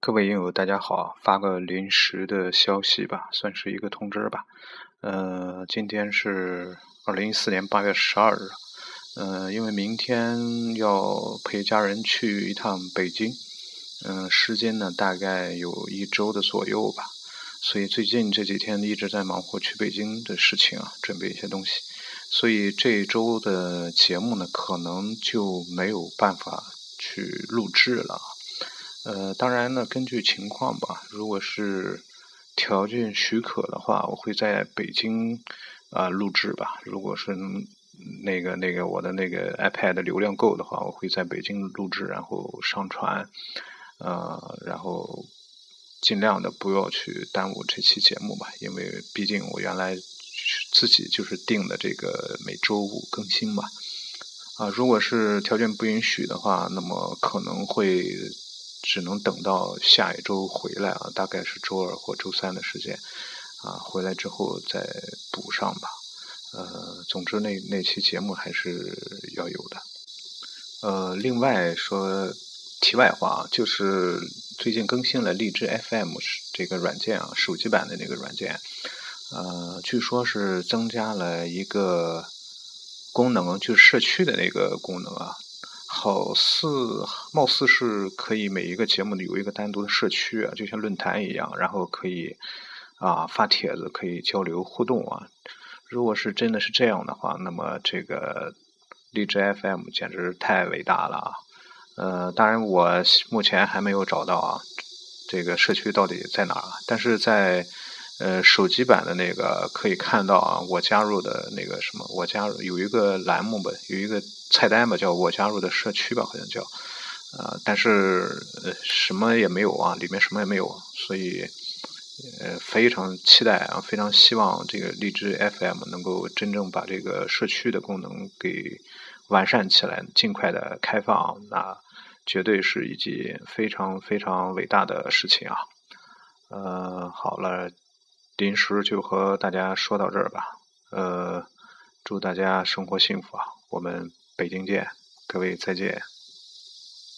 各位影友大家好，发个临时的消息吧，算是一个通知吧。呃，今天是二零一四年八月十二日，呃，因为明天要陪家人去一趟北京，嗯，时间呢大概有一周的左右吧，所以最近这几天一直在忙活去北京的事情啊，准备一些东西，所以这一周的节目呢，可能就没有办法去录制了。呃，当然呢，根据情况吧。如果是条件许可的话，我会在北京啊录制吧。如果是那个那个我的那个 iPad 流量够的话，我会在北京录制，然后上传。呃，然后尽量的不要去耽误这期节目吧，因为毕竟我原来自己就是定的这个每周五更新嘛。啊，如果是条件不允许的话，那么可能会。只能等到下一周回来啊，大概是周二或周三的时间，啊，回来之后再补上吧。呃，总之那那期节目还是要有的。呃，另外说题外话啊，就是最近更新了荔枝 FM 这个软件啊，手机版的那个软件，呃，据说是增加了一个功能，就是社区的那个功能啊。好似貌似是可以每一个节目的有一个单独的社区啊，就像论坛一样，然后可以啊发帖子，可以交流互动啊。如果是真的是这样的话，那么这个荔枝 FM 简直太伟大了啊！呃，当然我目前还没有找到啊，这个社区到底在哪儿？但是在呃手机版的那个可以看到啊，我加入的那个什么，我加入有一个栏目吧，有一个。菜单吧，叫我加入的社区吧，好像叫，呃，但是什么也没有啊，里面什么也没有，所以呃非常期待啊，非常希望这个荔枝 FM 能够真正把这个社区的功能给完善起来，尽快的开放，那绝对是一件非常非常伟大的事情啊。呃，好了，临时就和大家说到这儿吧，呃，祝大家生活幸福啊，我们。北京见，各位再见。